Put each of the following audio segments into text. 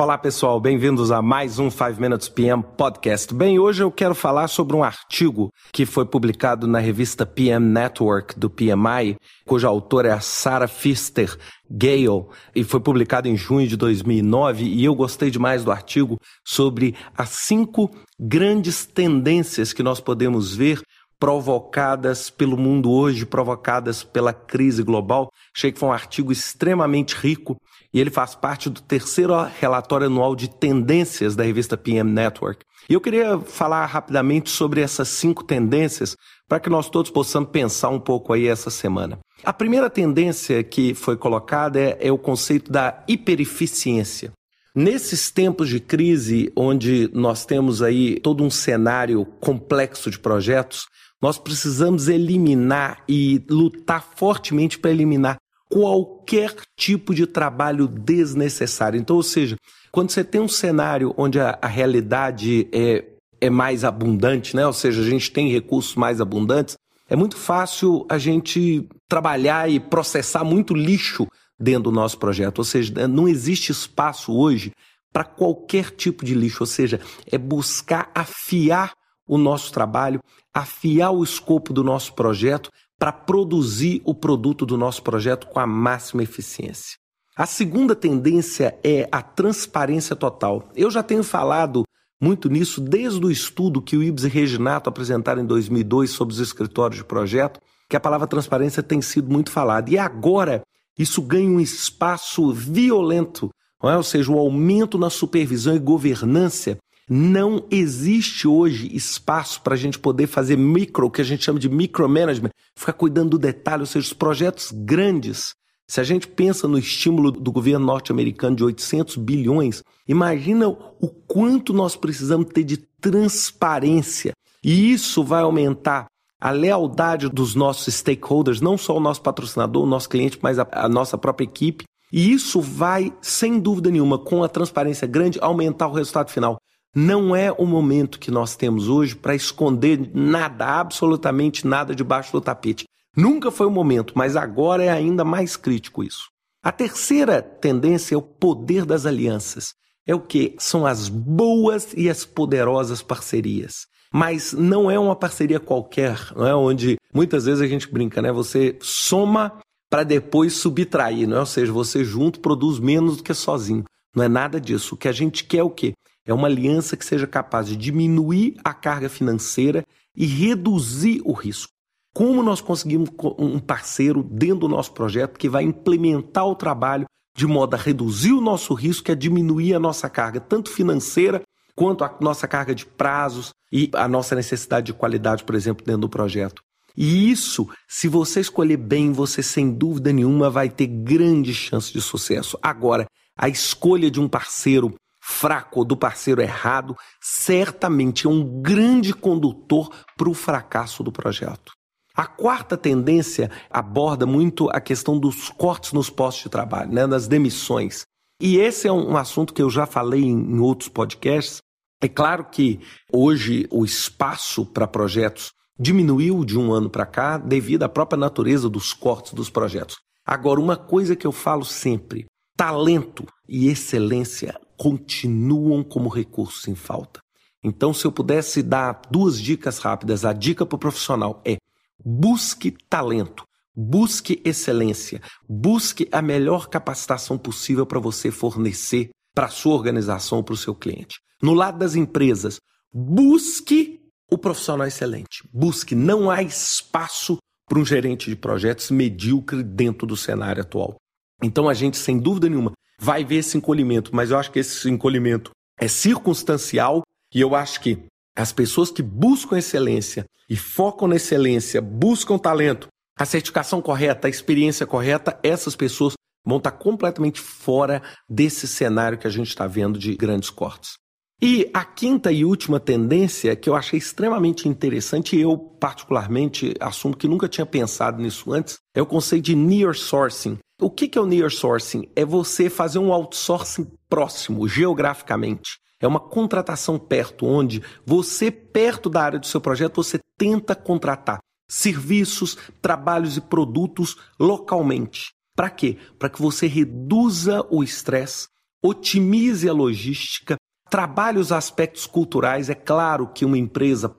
Olá pessoal, bem-vindos a mais um 5 Minutes PM Podcast. Bem, hoje eu quero falar sobre um artigo que foi publicado na revista PM Network do PMI, cuja autora é a Sarah Pfister Gale, e foi publicado em junho de 2009, e eu gostei demais do artigo sobre as cinco grandes tendências que nós podemos ver provocadas pelo mundo hoje, provocadas pela crise global. Achei que foi um artigo extremamente rico e ele faz parte do terceiro relatório anual de tendências da revista PM Network. E eu queria falar rapidamente sobre essas cinco tendências para que nós todos possamos pensar um pouco aí essa semana. A primeira tendência que foi colocada é, é o conceito da hipereficiência. Nesses tempos de crise, onde nós temos aí todo um cenário complexo de projetos, nós precisamos eliminar e lutar fortemente para eliminar qualquer tipo de trabalho desnecessário. Então, ou seja, quando você tem um cenário onde a, a realidade é, é mais abundante, né? ou seja, a gente tem recursos mais abundantes, é muito fácil a gente trabalhar e processar muito lixo dentro do nosso projeto. Ou seja, não existe espaço hoje para qualquer tipo de lixo. Ou seja, é buscar afiar o nosso trabalho, afiar o escopo do nosso projeto para produzir o produto do nosso projeto com a máxima eficiência. A segunda tendência é a transparência total. Eu já tenho falado muito nisso desde o estudo que o Ibs e Reginato apresentaram em 2002 sobre os escritórios de projeto, que a palavra transparência tem sido muito falada. E agora isso ganha um espaço violento, é? ou seja, o aumento na supervisão e governança não existe hoje espaço para a gente poder fazer micro, o que a gente chama de micromanagement, ficar cuidando do detalhe, ou seja, os projetos grandes. Se a gente pensa no estímulo do governo norte-americano de 800 bilhões, imagina o quanto nós precisamos ter de transparência. E isso vai aumentar a lealdade dos nossos stakeholders, não só o nosso patrocinador, o nosso cliente, mas a, a nossa própria equipe. E isso vai, sem dúvida nenhuma, com a transparência grande, aumentar o resultado final. Não é o momento que nós temos hoje para esconder nada, absolutamente nada debaixo do tapete. Nunca foi o momento, mas agora é ainda mais crítico isso. A terceira tendência é o poder das alianças. É o que? São as boas e as poderosas parcerias. Mas não é uma parceria qualquer, não é onde muitas vezes a gente brinca, né? Você soma para depois subtrair, não é? Ou seja, você junto produz menos do que sozinho. Não é nada disso. O que a gente quer é o quê? É uma aliança que seja capaz de diminuir a carga financeira e reduzir o risco. Como nós conseguimos um parceiro dentro do nosso projeto que vai implementar o trabalho de modo a reduzir o nosso risco a diminuir a nossa carga, tanto financeira quanto a nossa carga de prazos e a nossa necessidade de qualidade, por exemplo, dentro do projeto. E isso, se você escolher bem, você sem dúvida nenhuma vai ter grandes chances de sucesso. Agora, a escolha de um parceiro fraco ou do parceiro errado, certamente é um grande condutor para o fracasso do projeto. A quarta tendência aborda muito a questão dos cortes nos postos de trabalho, né, das demissões. E esse é um assunto que eu já falei em outros podcasts. É claro que hoje o espaço para projetos diminuiu de um ano para cá devido à própria natureza dos cortes dos projetos. Agora, uma coisa que eu falo sempre: talento e excelência continuam como recursos em falta. Então, se eu pudesse dar duas dicas rápidas, a dica para o profissional é busque talento, busque excelência, busque a melhor capacitação possível para você fornecer para a sua organização para o seu cliente. No lado das empresas, busque o profissional excelente. Busque, não há espaço para um gerente de projetos medíocre dentro do cenário atual. Então a gente, sem dúvida nenhuma, vai ver esse encolhimento, mas eu acho que esse encolhimento é circunstancial e eu acho que as pessoas que buscam excelência e focam na excelência, buscam talento, a certificação correta, a experiência correta, essas pessoas vão estar completamente fora desse cenário que a gente está vendo de grandes cortes. E a quinta e última tendência que eu achei extremamente interessante, e eu particularmente assumo que nunca tinha pensado nisso antes, é o conceito de near sourcing. O que é o near sourcing? É você fazer um outsourcing próximo, geograficamente. É uma contratação perto, onde você, perto da área do seu projeto, você tenta contratar serviços, trabalhos e produtos localmente. Para quê? Para que você reduza o estresse, otimize a logística, trabalhe os aspectos culturais. É claro que uma empresa,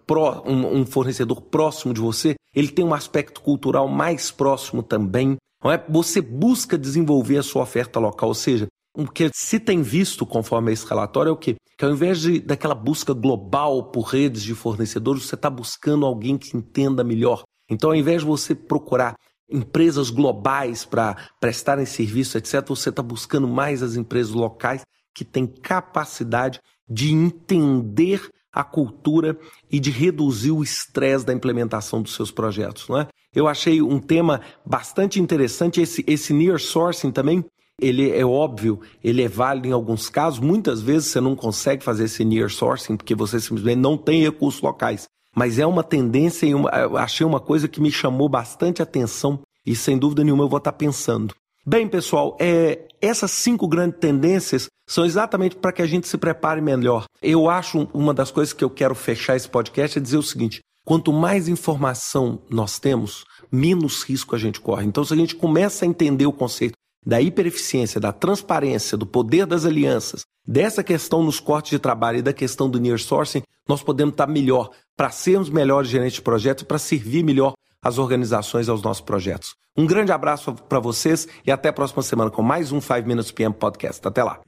um, fornecedor próximo de você, ele tem um aspecto cultural mais próximo também. Não é? Você busca desenvolver a sua oferta local, ou seja, o que se tem visto, conforme esse relatório, é o quê? Que ao invés de, daquela busca global por redes de fornecedores, você está buscando alguém que entenda melhor. Então, ao invés de você procurar empresas globais para prestarem serviço, etc., você está buscando mais as empresas locais que têm capacidade de entender a cultura e de reduzir o estresse da implementação dos seus projetos. Não é? Eu achei um tema bastante interessante, esse, esse near sourcing também, ele é óbvio, ele é válido em alguns casos, muitas vezes você não consegue fazer esse near sourcing porque você simplesmente não tem recursos locais. Mas é uma tendência e uma, eu achei uma coisa que me chamou bastante atenção e sem dúvida nenhuma eu vou estar pensando. Bem, pessoal, é, essas cinco grandes tendências são exatamente para que a gente se prepare melhor. Eu acho uma das coisas que eu quero fechar esse podcast é dizer o seguinte: quanto mais informação nós temos, menos risco a gente corre. Então, se a gente começa a entender o conceito da hipereficiência, da transparência, do poder das alianças, dessa questão nos cortes de trabalho e da questão do near sourcing, nós podemos estar melhor para sermos melhores gerentes de projetos e para servir melhor as organizações aos nossos projetos. Um grande abraço para vocês e até a próxima semana com mais um 5 Minutes PM Podcast. Até lá.